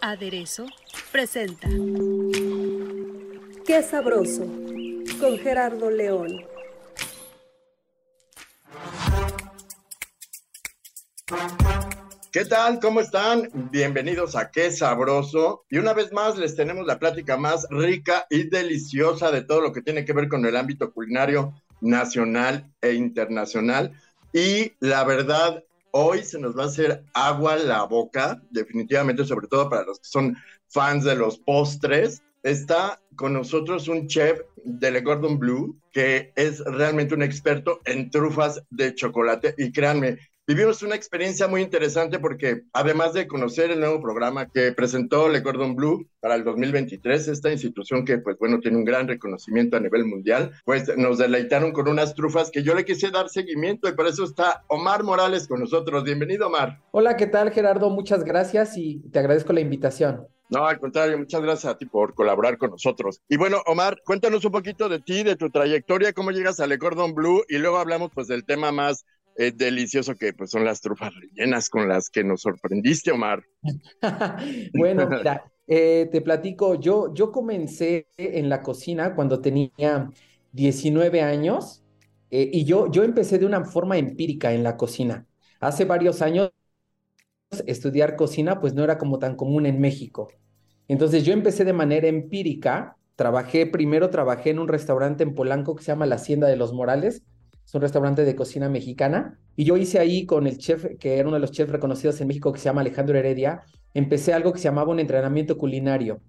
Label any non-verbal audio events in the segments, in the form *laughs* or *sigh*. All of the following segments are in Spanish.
Aderezo presenta Qué sabroso con Gerardo León. ¿Qué tal? ¿Cómo están? Bienvenidos a Qué Sabroso. Y una vez más les tenemos la plática más rica y deliciosa de todo lo que tiene que ver con el ámbito culinario nacional e internacional. Y la verdad, hoy se nos va a hacer agua la boca, definitivamente, sobre todo para los que son fans de los postres. Está con nosotros un chef de Le Gordon Bleu que es realmente un experto en trufas de chocolate y créanme, Vivimos una experiencia muy interesante porque además de conocer el nuevo programa que presentó Le Cordon Bleu para el 2023, esta institución que pues bueno tiene un gran reconocimiento a nivel mundial, pues nos deleitaron con unas trufas que yo le quise dar seguimiento y por eso está Omar Morales con nosotros. Bienvenido Omar. Hola, ¿qué tal Gerardo? Muchas gracias y te agradezco la invitación. No, al contrario, muchas gracias a ti por colaborar con nosotros. Y bueno, Omar, cuéntanos un poquito de ti, de tu trayectoria, cómo llegas a Le Cordon Bleu y luego hablamos pues del tema más es delicioso que pues son las trufas rellenas con las que nos sorprendiste, Omar. *laughs* bueno, mira, eh, te platico, yo, yo comencé en la cocina cuando tenía 19 años eh, y yo, yo empecé de una forma empírica en la cocina. Hace varios años estudiar cocina pues no era como tan común en México. Entonces yo empecé de manera empírica, trabajé, primero trabajé en un restaurante en Polanco que se llama La Hacienda de los Morales, un restaurante de cocina mexicana. Y yo hice ahí con el chef, que era uno de los chefs reconocidos en México, que se llama Alejandro Heredia, empecé algo que se llamaba un entrenamiento culinario.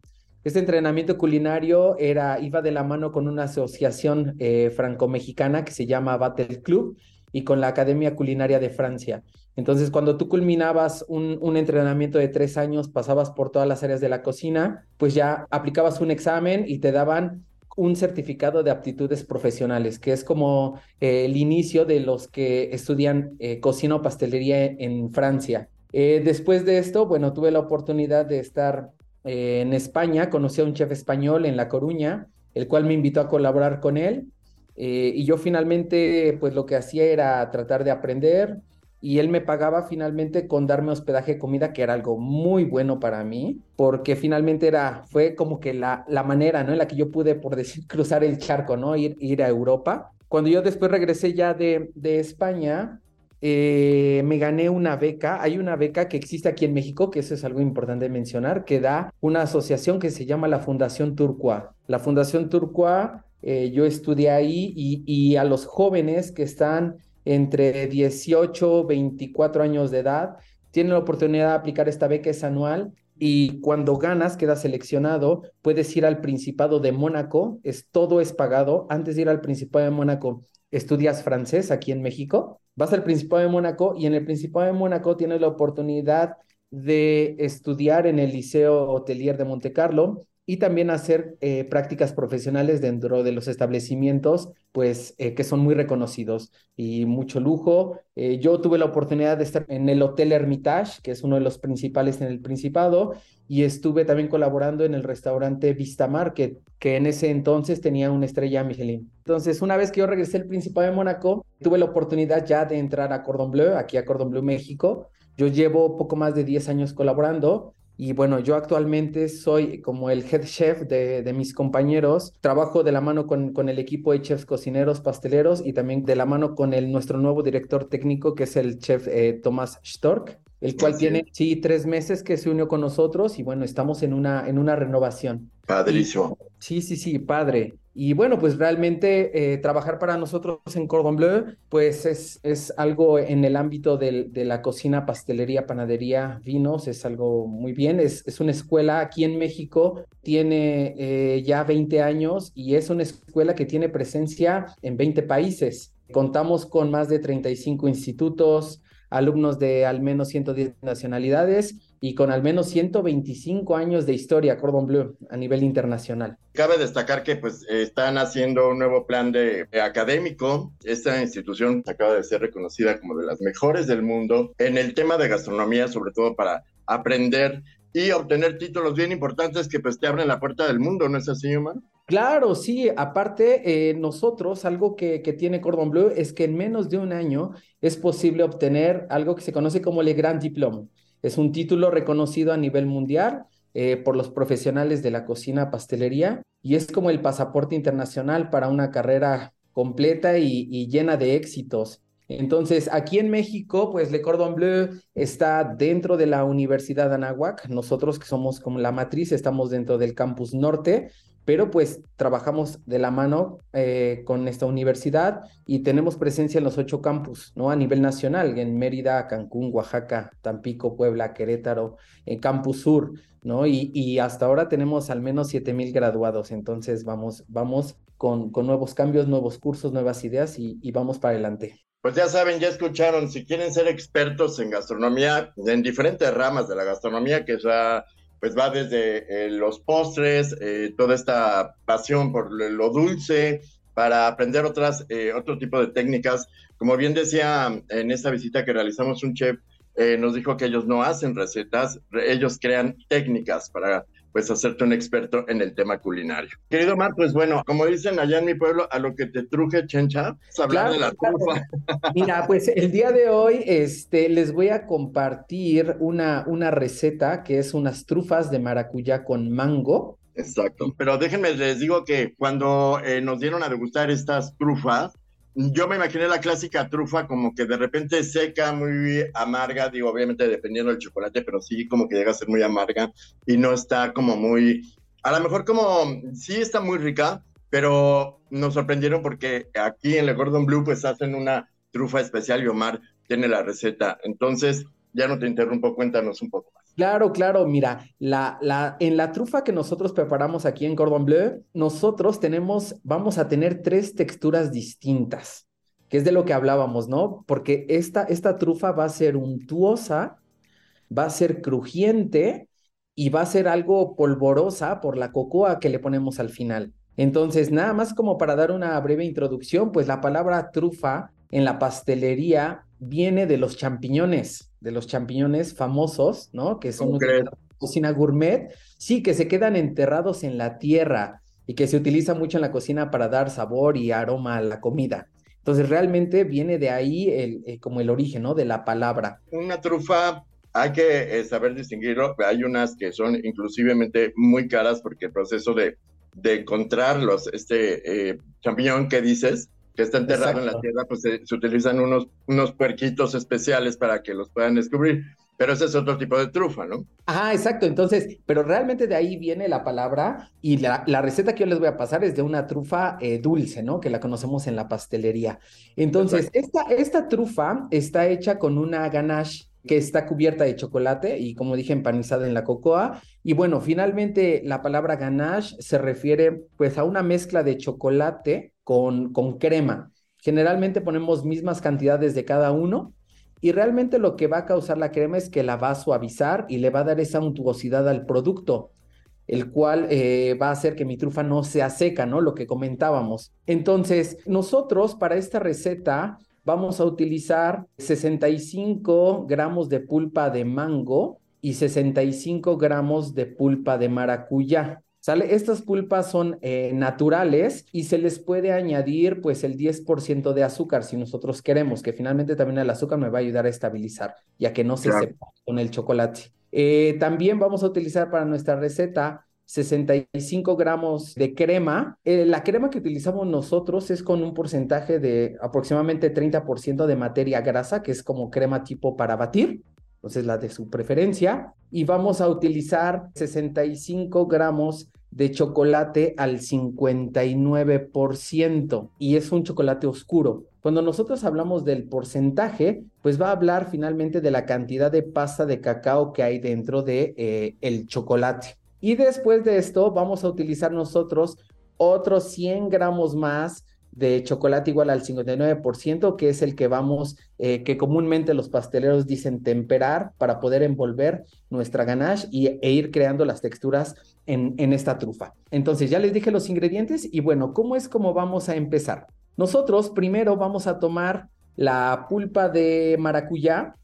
Este entrenamiento culinario era, iba de la mano con una asociación eh, franco-mexicana que se llama Battle Club y con la Academia Culinaria de Francia. Entonces, cuando tú culminabas un, un, entrenamiento de tres años, pasabas por todas las áreas de la cocina, pues ya aplicabas un examen y te daban un certificado de aptitudes profesionales, que es como eh, el inicio de los que estudian eh, cocina o pastelería en Francia. Eh, después de esto, bueno, tuve la oportunidad de estar en España, conocí a un chef español en La Coruña, el cual me invitó a colaborar con él. y yo finalmente, pues lo que hacía era tratar de aprender, y él me pagaba finalmente con darme hospedaje y comida, que era algo muy bueno para mí, porque finalmente era, fue como que la, la manera, ¿no? En la que yo pude, por decir, *laughs* cruzar el charco, ¿no? Ir, ir a Europa. Cuando yo después regresé ya de, de España, eh, me gané una beca. Hay una beca que existe aquí en México, que eso es algo importante mencionar, que da una asociación que se llama la Fundación Turcua. La Fundación Turcua, eh, yo estudié ahí y, y a los jóvenes que están entre 18, 24 años de edad, tienen la oportunidad de aplicar esta beca, es anual, y cuando ganas, quedas seleccionado, puedes ir al Principado de Mónaco, es, todo es pagado. Antes de ir al Principado de Mónaco, estudias francés aquí en México, vas al Principado de Mónaco y en el Principado de Mónaco tienes la oportunidad de estudiar en el Liceo Hotelier de Monte Carlo y también hacer eh, prácticas profesionales dentro de los establecimientos, pues eh, que son muy reconocidos y mucho lujo. Eh, yo tuve la oportunidad de estar en el Hotel Hermitage, que es uno de los principales en el Principado, y estuve también colaborando en el restaurante Vista Market, que en ese entonces tenía una estrella Michelin. Entonces, una vez que yo regresé al Principado de Mónaco, tuve la oportunidad ya de entrar a Cordon Bleu, aquí a Cordon Bleu México. Yo llevo poco más de 10 años colaborando y bueno, yo actualmente soy como el head chef de, de mis compañeros. Trabajo de la mano con, con, el equipo de chefs cocineros, pasteleros y también de la mano con el, nuestro nuevo director técnico, que es el chef eh, Tomás Stork, el cual tiene, sí, tres meses que se unió con nosotros y bueno, estamos en una, en una renovación. Padrísimo. sí, sí, sí, padre. Y bueno, pues realmente eh, trabajar para nosotros en Cordon Bleu, pues es, es algo en el ámbito del, de la cocina, pastelería, panadería, vinos, es algo muy bien. Es, es una escuela aquí en México, tiene eh, ya 20 años y es una escuela que tiene presencia en 20 países. Contamos con más de 35 institutos, alumnos de al menos 110 nacionalidades y con al menos 125 años de historia Cordon Bleu a nivel internacional. Cabe destacar que pues están haciendo un nuevo plan de, académico. Esta institución acaba de ser reconocida como de las mejores del mundo en el tema de gastronomía, sobre todo para aprender y obtener títulos bien importantes que pues te abren la puerta del mundo, ¿no es así, Omar? Claro, sí. Aparte, eh, nosotros, algo que, que, tiene Cordon Bleu es que en menos de un año es posible obtener algo que se conoce como Le Grand Diplôme. Es un título reconocido a nivel mundial eh, por los profesionales de la cocina pastelería y es como el pasaporte internacional para una carrera completa y, llena de éxitos. Entonces, aquí en México, pues Le Cordon Bleu está dentro de la Universidad de Anáhuac. Nosotros que somos como la matriz, estamos dentro del campus norte, pero pues trabajamos de la mano eh, con esta universidad y tenemos presencia en los ocho campus, ¿no? A nivel nacional, en Mérida, Cancún, Oaxaca, Tampico, Puebla, Querétaro, en Campus Sur, ¿no? Y, hasta ahora tenemos al menos siete mil graduados, entonces vamos, vamos con, con nuevos cambios, nuevos cursos, nuevas ideas y, y vamos para adelante. Pues ya saben, ya escucharon, si quieren ser expertos en gastronomía, en diferentes ramas de la gastronomía, que ya pues va desde eh, los postres, eh, toda esta pasión por lo dulce, para aprender otras, eh, otro tipo de técnicas. Como bien decía en esta visita que realizamos, un chef nos dijo que ellos no hacen recetas, ellos crean técnicas para pues hacerte un experto en el tema culinario. Querido Mar, pues bueno, como dicen allá en mi pueblo, a lo que te truje chencha, hablar de la trufa. Mira, pues el día de hoy este, les voy a compartir una, una receta que es unas trufas de maracuyá con mango. Exacto, pero déjenme, les digo que cuando eh, nos dieron a degustar estas trufas, yo me imaginé la clásica trufa como que de repente seca, muy amarga, digo, obviamente dependiendo del chocolate, pero sí como que llega a ser muy amarga y no está como muy, a lo mejor como, sí está muy rica, pero nos sorprendieron porque aquí en Le Gordon Blue pues hacen una trufa especial y Omar tiene la receta. Entonces, ya no te interrumpo, cuéntanos un poco más. Claro, claro, mira, la, la, en la trufa que nosotros preparamos aquí en Cordon Bleu, nosotros tenemos, vamos a tener tres texturas distintas, que es de lo que hablábamos, ¿no? Porque esta, esta trufa va a ser untuosa, va a ser crujiente y va a ser algo polvorosa por la cocoa que le ponemos al final. Entonces, nada más como para dar una breve introducción, pues la palabra trufa en la pastelería viene de los champiñones de los champiñones famosos, ¿no? Que son una cocina gourmet, sí, que se quedan enterrados en la tierra y que se utiliza mucho en la cocina para dar sabor y aroma a la comida. Entonces realmente viene de ahí el, eh, como el origen, ¿no? De la palabra. Una trufa hay que eh, saber distinguirlo. Hay unas que son inclusivemente muy caras porque el proceso de, de encontrarlos, este eh, champiñón que dices, que está enterrado en la tierra, pues se, utilizan unos, unos puerquitos especiales para que los puedan descubrir. Pero ese es otro tipo de trufa, ¿no? Ah, exacto. Entonces, pero realmente de ahí viene la palabra y la, la receta que yo les voy a pasar es de una trufa eh, dulce, ¿no? Que la conocemos en la pastelería. Entonces, esta, esta trufa está hecha con una ganache que está cubierta de chocolate y como dije empanizada en la cocoa. Y bueno, finalmente la palabra ganache se refiere pues a una mezcla de chocolate con, con crema. Generalmente ponemos mismas cantidades de cada uno y realmente lo que va a causar la crema es que la va a suavizar y le va a dar esa untuosidad al producto, el cual eh, va a hacer que mi trufa no sea seca, ¿no? Lo que comentábamos. Entonces, nosotros para esta receta vamos a utilizar 65 gramos de pulpa de mango y 65 gramos de pulpa de maracuyá. ¿Sale? Estas pulpas son eh, naturales y se les puede añadir pues el 10% de azúcar si nosotros queremos, que finalmente también el azúcar me va a ayudar a estabilizar, ya que no se sepa con el chocolate. Eh, también vamos a utilizar para nuestra receta 65 gramos de crema. Eh, la crema que utilizamos nosotros es con un porcentaje de aproximadamente 30% de materia grasa, que es como crema tipo para batir entonces la de su preferencia, y vamos a utilizar 65 gramos de chocolate al 59% y es un chocolate oscuro. Cuando nosotros hablamos del porcentaje, pues va a hablar finalmente de la cantidad de pasta de cacao que hay dentro de eh, el chocolate. Y después de esto vamos a utilizar nosotros otros 100 gramos más de chocolate igual al 59%, que es el que vamos, eh, que comúnmente los pasteleros dicen temperar para poder envolver nuestra ganache y, e ir creando las texturas en, en esta trufa. Entonces ya les dije los ingredientes y bueno, ¿cómo es como vamos a empezar? Nosotros primero vamos a tomar la pulpa de maracuyá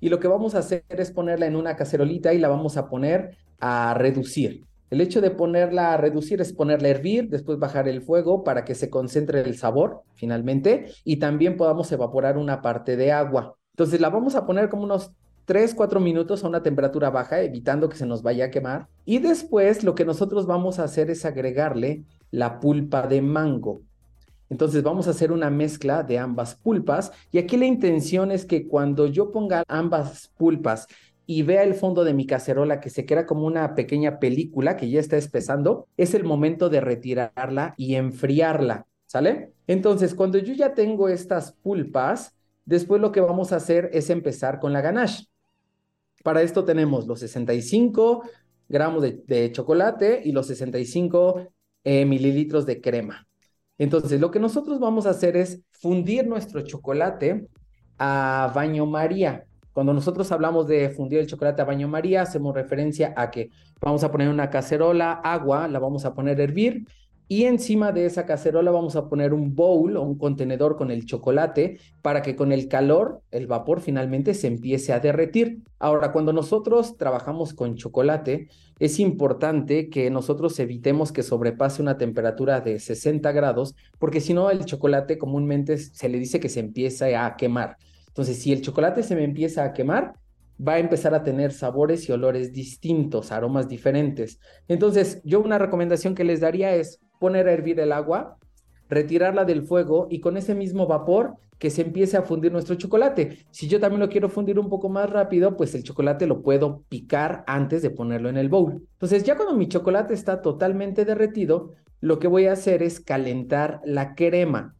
y lo que vamos a hacer es ponerla en una cacerolita y la vamos a poner a reducir. El hecho de ponerla a reducir es ponerla a hervir, después bajar el fuego para que se concentre el sabor finalmente y también podamos evaporar una parte de agua. Entonces la vamos a poner como unos 3, 4 minutos a una temperatura baja, evitando que se nos vaya a quemar. Y después lo que nosotros vamos a hacer es agregarle la pulpa de mango. Entonces vamos a hacer una mezcla de ambas pulpas y aquí la intención es que cuando yo ponga ambas pulpas y vea el fondo de mi cacerola que se queda como una pequeña película que ya está espesando, es el momento de retirarla y enfriarla, ¿sale? Entonces, cuando yo ya tengo estas pulpas, después lo que vamos a hacer es empezar con la ganache. Para esto tenemos los 65 gramos de, chocolate y los 65 eh, mililitros de crema. Entonces, lo que nosotros vamos a hacer es fundir nuestro chocolate a baño María. Cuando nosotros hablamos de fundir el chocolate a baño María, hacemos referencia a que vamos a poner una cacerola, agua, la vamos a poner a hervir y encima de esa cacerola vamos a poner un bowl o un contenedor con el chocolate para que con el calor, el vapor finalmente se empiece a derretir. Ahora, cuando nosotros trabajamos con chocolate, es importante que nosotros evitemos que sobrepase una temperatura de 60 grados, porque si no, el chocolate comúnmente se le dice que se empieza a quemar. Entonces, si el chocolate se me empieza a quemar, va a empezar a tener sabores y olores distintos, aromas diferentes. Entonces, yo una recomendación que les daría es poner a hervir el agua, retirarla del fuego y con ese mismo vapor que se empiece a fundir nuestro chocolate. Si yo también lo quiero fundir un poco más rápido, pues el chocolate lo puedo picar antes de ponerlo en el bowl. Entonces, ya cuando mi chocolate está totalmente derretido, lo que voy a hacer es calentar la crema.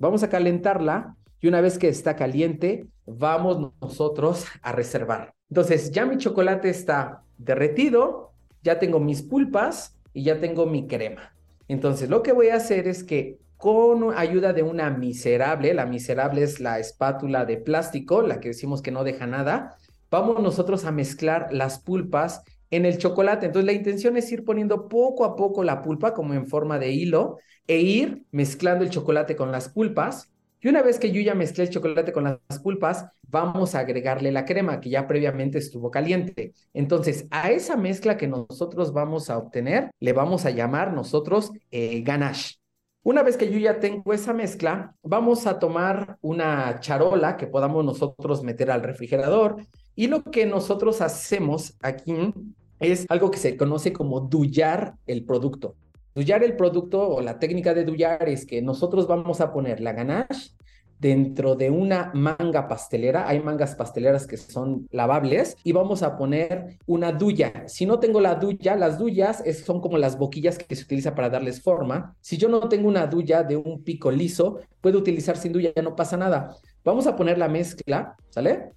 Vamos a calentarla y una vez que está caliente, vamos nosotros a reservar. Entonces, ya mi chocolate está derretido, ya tengo mis pulpas y ya tengo mi crema. Entonces, lo que voy a hacer es que con ayuda de una miserable, la miserable es la espátula de plástico, la que decimos que no deja nada, vamos nosotros a mezclar las pulpas en el chocolate. Entonces, la intención es ir poniendo poco a poco la pulpa como en forma de hilo e ir mezclando el chocolate con las pulpas y una vez que yo ya mezclé el chocolate con las pulpas, vamos a agregarle la crema que ya previamente estuvo caliente. Entonces, a esa mezcla que nosotros vamos a obtener, le vamos a llamar nosotros eh, ganache. Una vez que yo ya tengo esa mezcla, vamos a tomar una charola que podamos nosotros meter al refrigerador y lo que nosotros hacemos aquí es algo que se conoce como dullar el producto. Dullar el producto o la técnica de dullar es que nosotros vamos a poner la ganache dentro de una manga pastelera. Hay mangas pasteleras que son lavables y vamos a poner una duya. Si no tengo la duya, las duyas son como las boquillas que se utiliza para darles forma. Si yo no tengo una duya de un pico liso, puedo utilizar sin duya, ya no pasa nada. Vamos a poner la mezcla, ¿sale?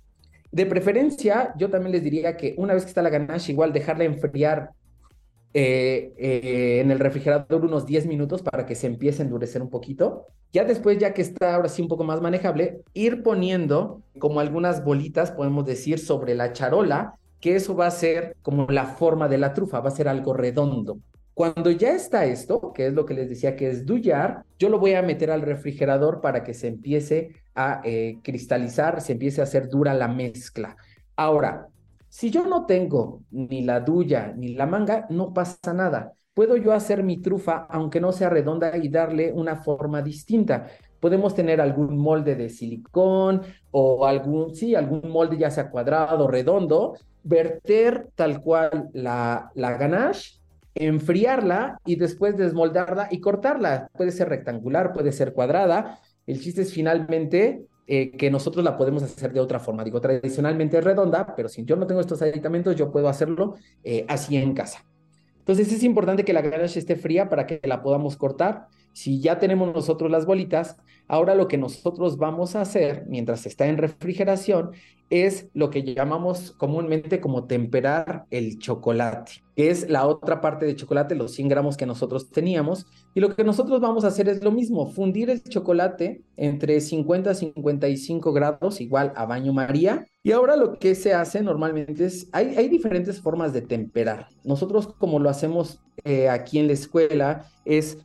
De preferencia, yo también les diría que una vez que está la ganache, igual dejarla enfriar eh, eh, en el refrigerador unos 10 minutos para que se empiece a endurecer un poquito. Ya después, ya que está ahora sí un poco más manejable, ir poniendo como algunas bolitas, podemos decir, sobre la charola, que eso va a ser como la forma de la trufa, va a ser algo redondo. Cuando ya está esto, que es lo que les decía que es dullar, yo lo voy a meter al refrigerador para que se empiece a eh, cristalizar, se empiece a hacer dura la mezcla. Ahora, si yo no tengo ni la duya ni la manga, no pasa nada. Puedo yo hacer mi trufa, aunque no sea redonda, y darle una forma distinta. Podemos tener algún molde de silicón o algún, sí, algún molde ya sea cuadrado, redondo, verter tal cual la, la ganache, enfriarla y después desmoldarla y cortarla. Puede ser rectangular, puede ser cuadrada. El chiste es finalmente eh, que nosotros la podemos hacer de otra forma. Digo, tradicionalmente es redonda, pero si yo no tengo estos aditamentos, yo puedo hacerlo eh, así en casa. Entonces es importante que la ganache esté fría para que la podamos cortar. Si ya tenemos nosotros las bolitas, ahora lo que nosotros vamos a hacer mientras está en refrigeración es lo que llamamos comúnmente como temperar el chocolate, que es la otra parte de chocolate, los 100 gramos que nosotros teníamos. Y lo que nosotros vamos a hacer es lo mismo, fundir el chocolate entre 50 a 55 grados, igual a baño María. Y ahora lo que se hace normalmente es, hay, hay diferentes formas de temperar. Nosotros como lo hacemos eh, aquí en la escuela es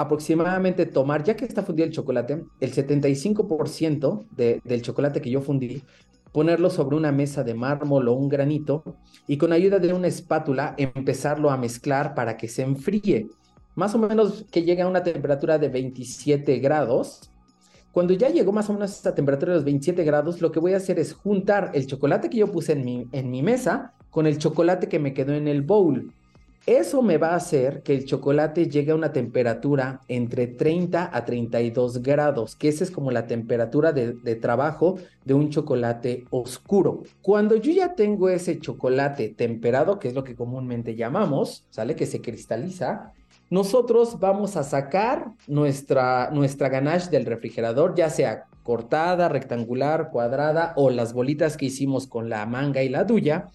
aproximadamente tomar, ya que está fundido el chocolate, el 75% de, del chocolate que yo fundí, ponerlo sobre una mesa de mármol o un granito y con ayuda de una espátula empezarlo a mezclar para que se enfríe. Más o menos que llegue a una temperatura de 27 grados. Cuando ya llegó más o menos a esta temperatura de los 27 grados, lo que voy a hacer es juntar el chocolate que yo puse en mi, en mi mesa con el chocolate que me quedó en el bowl. Eso me va a hacer que el chocolate llegue a una temperatura entre 30 a 32 grados, que esa es como la temperatura de, trabajo de un chocolate oscuro. Cuando yo ya tengo ese chocolate temperado, que es lo que comúnmente llamamos, ¿sale? Que se cristaliza, nosotros vamos a sacar nuestra, nuestra ganache del refrigerador, ya sea cortada, rectangular, cuadrada o las bolitas que hicimos con la manga y la duya,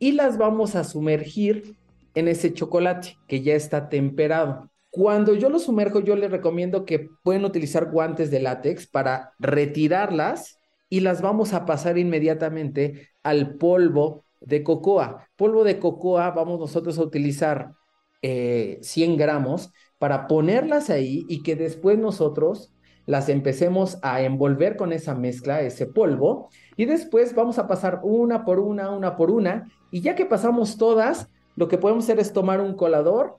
y las vamos a sumergir en ese chocolate que ya está temperado. Cuando yo lo sumerjo, yo les recomiendo que pueden utilizar guantes de látex para retirarlas y las vamos a pasar inmediatamente al polvo de cocoa. Polvo de cocoa vamos nosotros a utilizar 100 eh, gramos para ponerlas ahí y que después nosotros las empecemos a envolver con esa mezcla, ese polvo, y después vamos a pasar una por una, una por una, y ya que pasamos todas, lo que podemos hacer es tomar un colador,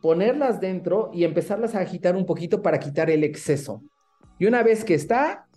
ponerlas dentro y empezarlas a agitar un poquito para quitar el exceso. Y una vez que está,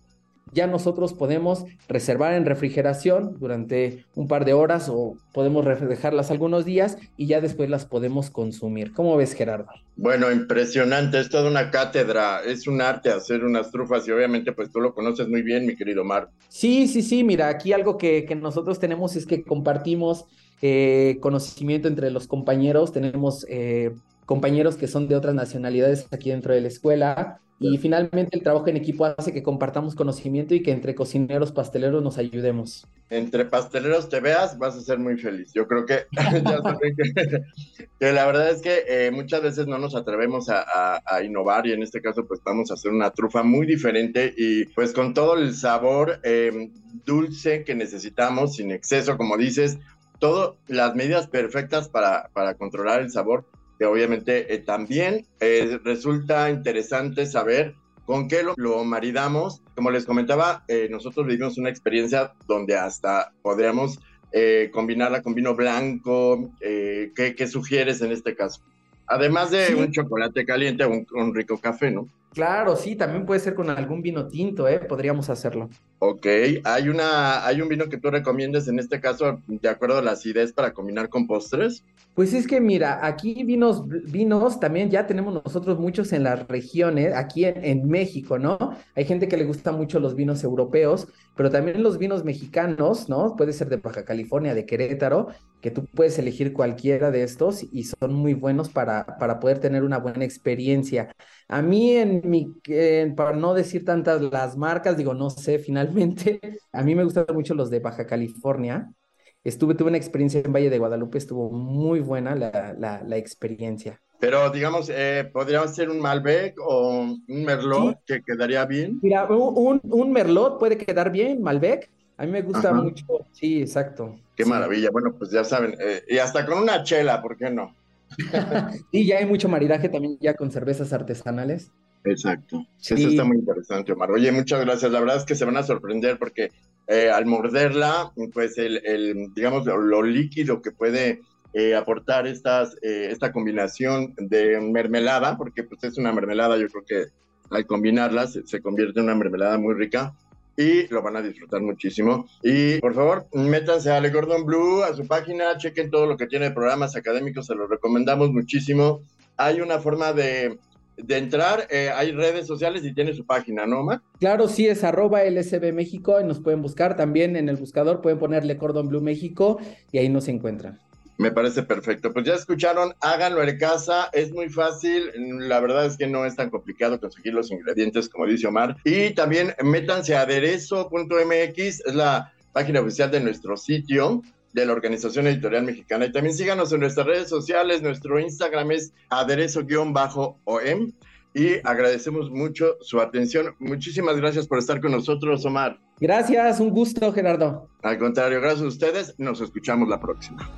ya nosotros podemos reservar en refrigeración durante un par de horas o podemos dejarlas algunos días y ya después las podemos consumir. ¿Cómo ves, Gerardo? Bueno, impresionante, es toda una cátedra, es un arte hacer unas trufas y obviamente pues tú lo conoces muy bien, mi querido Mar. Sí, sí, sí, mira, aquí algo que, que nosotros tenemos es que compartimos eh, conocimiento entre los compañeros, tenemos eh, compañeros que son de otras nacionalidades aquí dentro de la escuela y finalmente el trabajo en equipo hace que compartamos conocimiento y que entre cocineros, pasteleros nos ayudemos. Entre pasteleros te veas, vas a ser muy feliz. Yo creo que, *laughs* que, la verdad es que eh, muchas veces no nos atrevemos a, a, innovar y en este caso pues vamos a hacer una trufa muy diferente y pues con todo el sabor dulce que necesitamos, sin exceso, como dices, todas las medidas perfectas para, para controlar el sabor, que obviamente eh, también eh, resulta interesante saber con qué lo, maridamos. Como les comentaba, eh, nosotros vivimos una experiencia donde hasta podríamos combinarla con vino blanco. ¿qué, ¿qué, sugieres en este caso? Además de un chocolate caliente, un, un rico café, ¿no? Claro, sí, también puede ser con algún vino tinto, ¿eh? Podríamos hacerlo. Ok, hay, una, hay un vino que tú recomiendas en este caso, de acuerdo a la acidez, para combinar con postres. Pues es que mira, aquí vinos, vinos también ya tenemos nosotros muchos en las regiones, aquí en, México, ¿no? Hay gente que le gusta mucho los vinos europeos, pero también los vinos mexicanos, ¿no? Puede ser de Baja California, de Querétaro, que tú puedes elegir cualquiera de estos y son muy buenos para, para poder tener una buena experiencia. A mí, en mi, para no decir tantas las marcas, digo, no sé, a mí me gustan mucho los de Baja California. Estuve, tuve una experiencia en Valle de Guadalupe, estuvo muy buena la, la, experiencia. Pero digamos, eh, ¿podría ser un Malbec o un Merlot que quedaría bien? Mira, un, un, Merlot puede quedar bien, Malbec. A mí me gusta mucho, sí, exacto. Qué maravilla. Bueno, pues ya saben, eh, y hasta con una chela, ¿por qué no? *laughs* y ya hay mucho maridaje también ya con cervezas artesanales. Exacto. Eso está muy interesante, Omar. Oye, muchas gracias. La verdad es que se van a sorprender porque eh, al morderla, pues el, digamos, lo, líquido que puede eh, aportar estas, eh, esta combinación de mermelada, porque pues es una mermelada, yo creo que al combinarla se convierte en una mermelada muy rica y lo van a disfrutar muchísimo. Y por favor, métanse a Le Gordon Blue, a su página, chequen todo lo que tiene de programas académicos, se los recomendamos muchísimo. Hay una forma de, de entrar, eh, hay redes sociales y tiene su página, ¿no, Omar? Claro, sí, es arroba LSB México y nos pueden buscar también en el buscador, pueden ponerle Cordon Blue México y ahí nos encuentran. Me parece perfecto. Pues ya escucharon, háganlo en casa, es muy fácil, la verdad es que no es tan complicado conseguir los ingredientes como dice Omar. Y también métanse a aderezo.mx, es la página oficial de nuestro sitio de la Organización Editorial Mexicana. Y también síganos en nuestras redes sociales, nuestro Instagram es aderezo-om y agradecemos mucho su atención. Muchísimas gracias por estar con nosotros, Omar. Gracias, un gusto, Gerardo. Al contrario, gracias a ustedes. Nos escuchamos la próxima.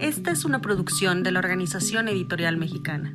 Esta es una producción de la Organización Editorial Mexicana.